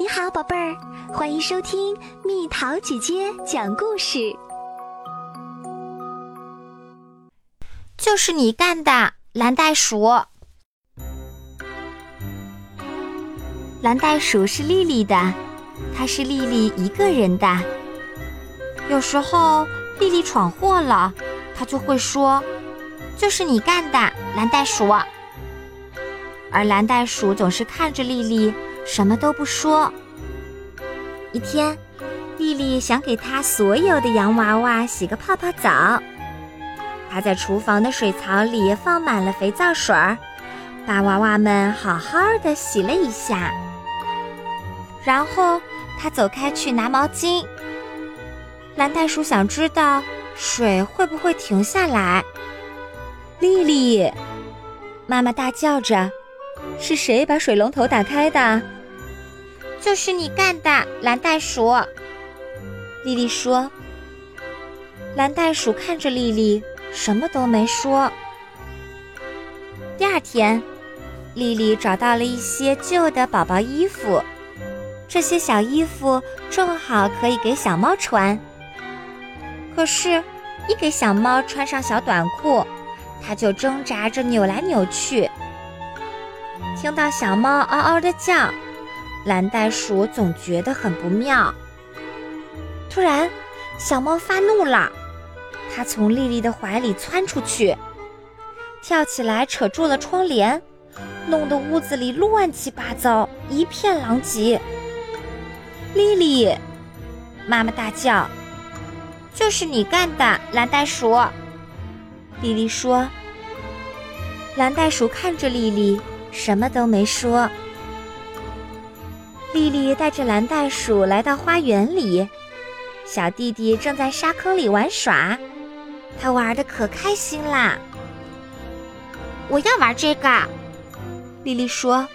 你好，宝贝儿，欢迎收听蜜桃姐姐讲故事。就是你干的，蓝袋鼠。蓝袋鼠是丽丽的，它是丽丽一个人的。有时候丽丽闯祸了，她就会说：“就是你干的，蓝袋鼠。”而蓝袋鼠总是看着丽丽。什么都不说。一天，丽丽想给她所有的洋娃娃洗个泡泡澡。她在厨房的水槽里放满了肥皂水儿，把娃娃们好好的洗了一下。然后，她走开去拿毛巾。蓝袋鼠想知道水会不会停下来。丽丽，妈妈大叫着：“是谁把水龙头打开的？”就是你干的，蓝袋鼠。丽丽说。蓝袋鼠看着丽丽，什么都没说。第二天，丽丽找到了一些旧的宝宝衣服，这些小衣服正好可以给小猫穿。可是，一给小猫穿上小短裤，它就挣扎着扭来扭去。听到小猫嗷嗷的叫。蓝袋鼠总觉得很不妙。突然，小猫发怒了，它从丽丽的怀里窜出去，跳起来扯住了窗帘，弄得屋子里乱七八糟，一片狼藉。丽丽，妈妈大叫：“就是你干的，蓝袋鼠！”丽丽说。蓝袋鼠看着丽丽，什么都没说。丽丽带着蓝袋鼠来到花园里，小弟弟正在沙坑里玩耍，他玩的可开心啦。我要玩这个，丽丽说。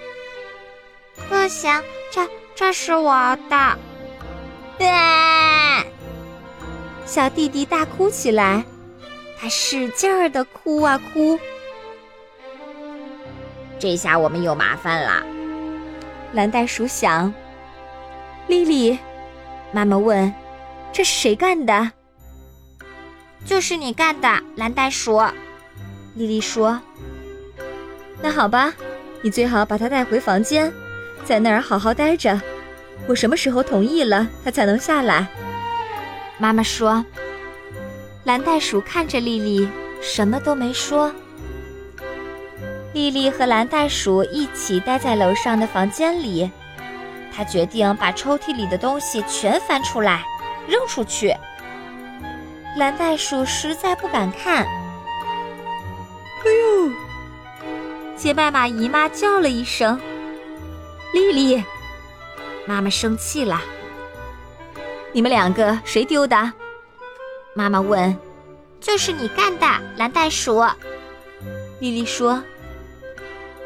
不行，这这是我的。对，小弟弟大哭起来，他使劲儿的哭啊哭。这下我们有麻烦了。蓝袋鼠想：“丽丽，妈妈问，这是谁干的？就是你干的，蓝袋鼠。”丽丽说：“那好吧，你最好把它带回房间，在那儿好好待着。我什么时候同意了，它才能下来？”妈妈说。蓝袋鼠看着丽丽，什么都没说。丽丽和蓝袋鼠一起待在楼上的房间里，她决定把抽屉里的东西全翻出来，扔出去。蓝袋鼠实在不敢看。哎呦！杰麦玛姨妈叫了一声：“丽丽！”妈妈生气了。你们两个谁丢的？妈妈问。就是你干的，蓝袋鼠。丽丽说。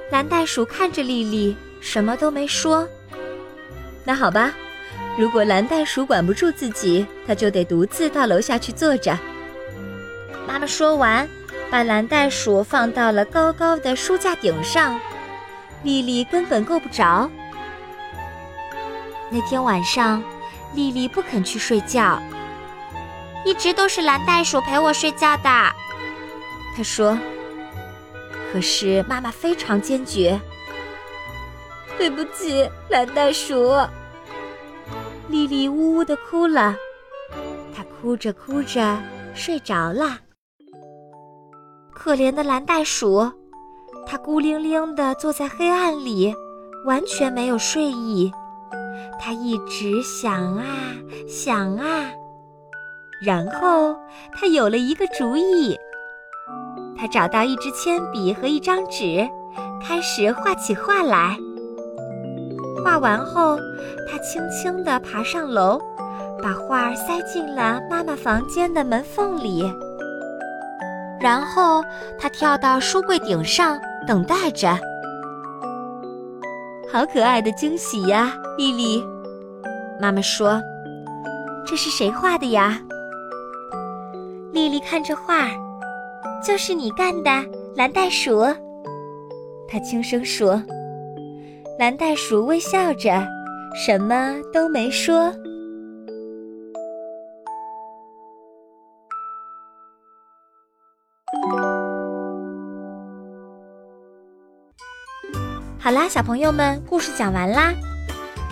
蓝袋鼠看着丽丽，什么都没说。那好吧，如果蓝袋鼠管不住自己，它就得独自到楼下去坐着。妈妈说完，把蓝袋鼠放到了高高的书架顶上，丽丽根本够不着。那天晚上，丽丽不肯去睡觉，一直都是蓝袋鼠陪我睡觉的。她说。可是妈妈非常坚决。对不起，蓝袋鼠。莉莉呜呜的哭了，她哭着哭着睡着了。可怜的蓝袋鼠，它孤零零的坐在黑暗里，完全没有睡意。它一直想啊想啊，然后它有了一个主意。他找到一支铅笔和一张纸，开始画起画来。画完后，他轻轻地爬上楼，把画塞进了妈妈房间的门缝里。然后他跳到书柜顶上，等待着。好可爱的惊喜呀，丽丽！妈妈说：“这是谁画的呀？”丽丽看着画。就是你干的，蓝袋鼠。他轻声说。蓝袋鼠微笑着，什么都没说。好啦，小朋友们，故事讲完啦。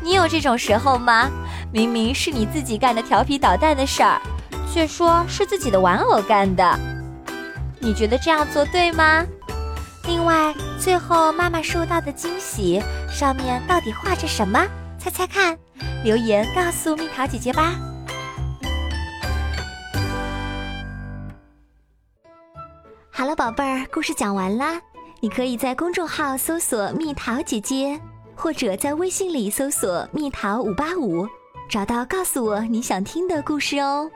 你有这种时候吗？明明是你自己干的调皮捣蛋的事儿，却说是自己的玩偶干的。你觉得这样做对吗？另外，最后妈妈收到的惊喜上面到底画着什么？猜猜看，留言告诉蜜桃姐姐吧。好了，宝贝儿，故事讲完啦。你可以在公众号搜索“蜜桃姐姐”，或者在微信里搜索“蜜桃五八五”，找到告诉我你想听的故事哦。